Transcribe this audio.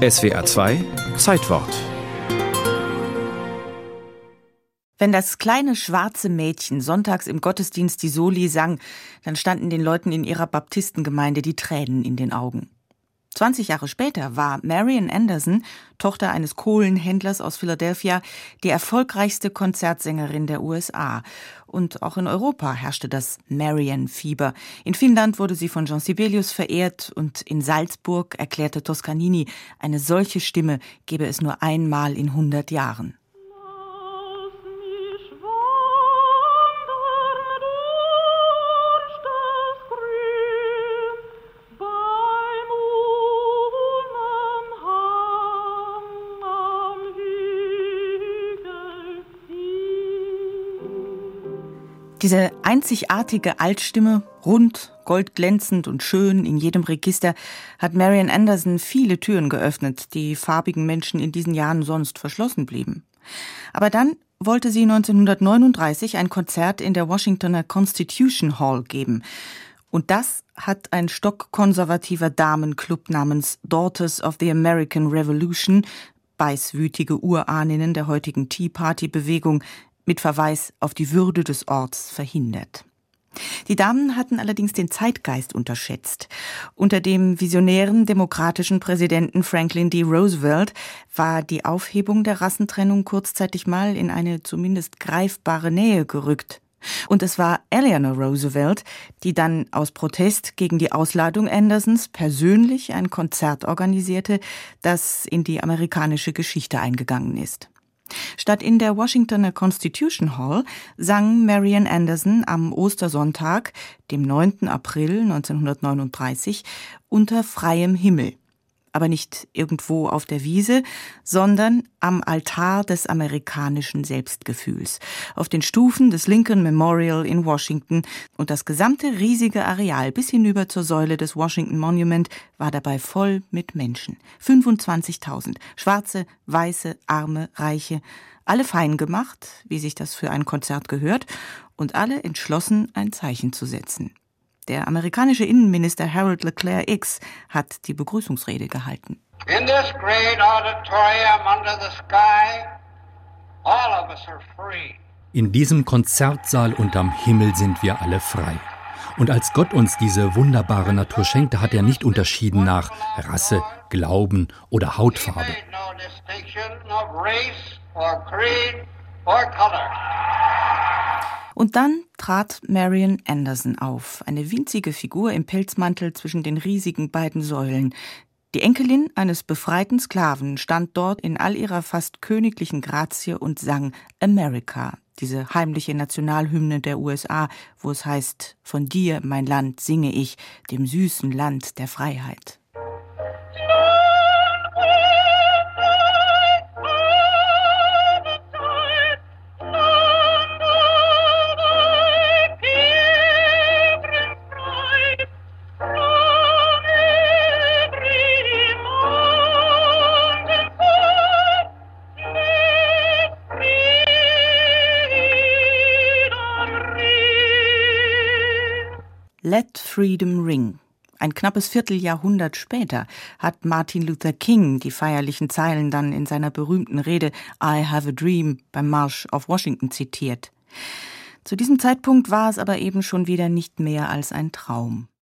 SWR 2 Zeitwort Wenn das kleine schwarze Mädchen sonntags im Gottesdienst die Soli sang, dann standen den Leuten in ihrer Baptistengemeinde die Tränen in den Augen. 20 Jahre später war Marian Anderson, Tochter eines Kohlenhändlers aus Philadelphia, die erfolgreichste Konzertsängerin der USA. Und auch in Europa herrschte das Marian-Fieber. In Finnland wurde sie von Jean Sibelius verehrt und in Salzburg erklärte Toscanini, eine solche Stimme gebe es nur einmal in 100 Jahren. Diese einzigartige Altstimme, rund, goldglänzend und schön in jedem Register, hat Marian Anderson viele Türen geöffnet, die farbigen Menschen in diesen Jahren sonst verschlossen blieben. Aber dann wollte sie 1939 ein Konzert in der Washingtoner Constitution Hall geben. Und das hat ein stockkonservativer Damenclub namens Daughters of the American Revolution, beißwütige Urahninnen der heutigen Tea Party Bewegung, mit Verweis auf die Würde des Orts verhindert. Die Damen hatten allerdings den Zeitgeist unterschätzt. Unter dem visionären demokratischen Präsidenten Franklin D. Roosevelt war die Aufhebung der Rassentrennung kurzzeitig mal in eine zumindest greifbare Nähe gerückt. Und es war Eleanor Roosevelt, die dann aus Protest gegen die Ausladung Andersons persönlich ein Konzert organisierte, das in die amerikanische Geschichte eingegangen ist. Statt in der Washingtoner Constitution Hall sang Marian Anderson am Ostersonntag, dem 9. April 1939, unter freiem Himmel aber nicht irgendwo auf der Wiese, sondern am Altar des amerikanischen Selbstgefühls, auf den Stufen des Lincoln Memorial in Washington. Und das gesamte riesige Areal bis hinüber zur Säule des Washington Monument war dabei voll mit Menschen. 25.000, schwarze, weiße, arme, reiche, alle fein gemacht, wie sich das für ein Konzert gehört, und alle entschlossen, ein Zeichen zu setzen. Der amerikanische Innenminister Harold Leclerc X hat die Begrüßungsrede gehalten. In this great auditorium under the sky, all of us are free. In diesem Konzertsaal unterm Himmel sind wir alle frei. Und als Gott uns diese wunderbare Natur schenkte, hat er nicht unterschieden nach Rasse, Glauben oder Hautfarbe. Und dann trat Marian Anderson auf, eine winzige Figur im Pelzmantel zwischen den riesigen beiden Säulen. Die Enkelin eines befreiten Sklaven stand dort in all ihrer fast königlichen Grazie und sang America, diese heimliche Nationalhymne der USA, wo es heißt, von dir, mein Land, singe ich, dem süßen Land der Freiheit. Let Freedom Ring. Ein knappes Vierteljahrhundert später hat Martin Luther King die feierlichen Zeilen dann in seiner berühmten Rede I Have a Dream beim Marsch auf Washington zitiert. Zu diesem Zeitpunkt war es aber eben schon wieder nicht mehr als ein Traum.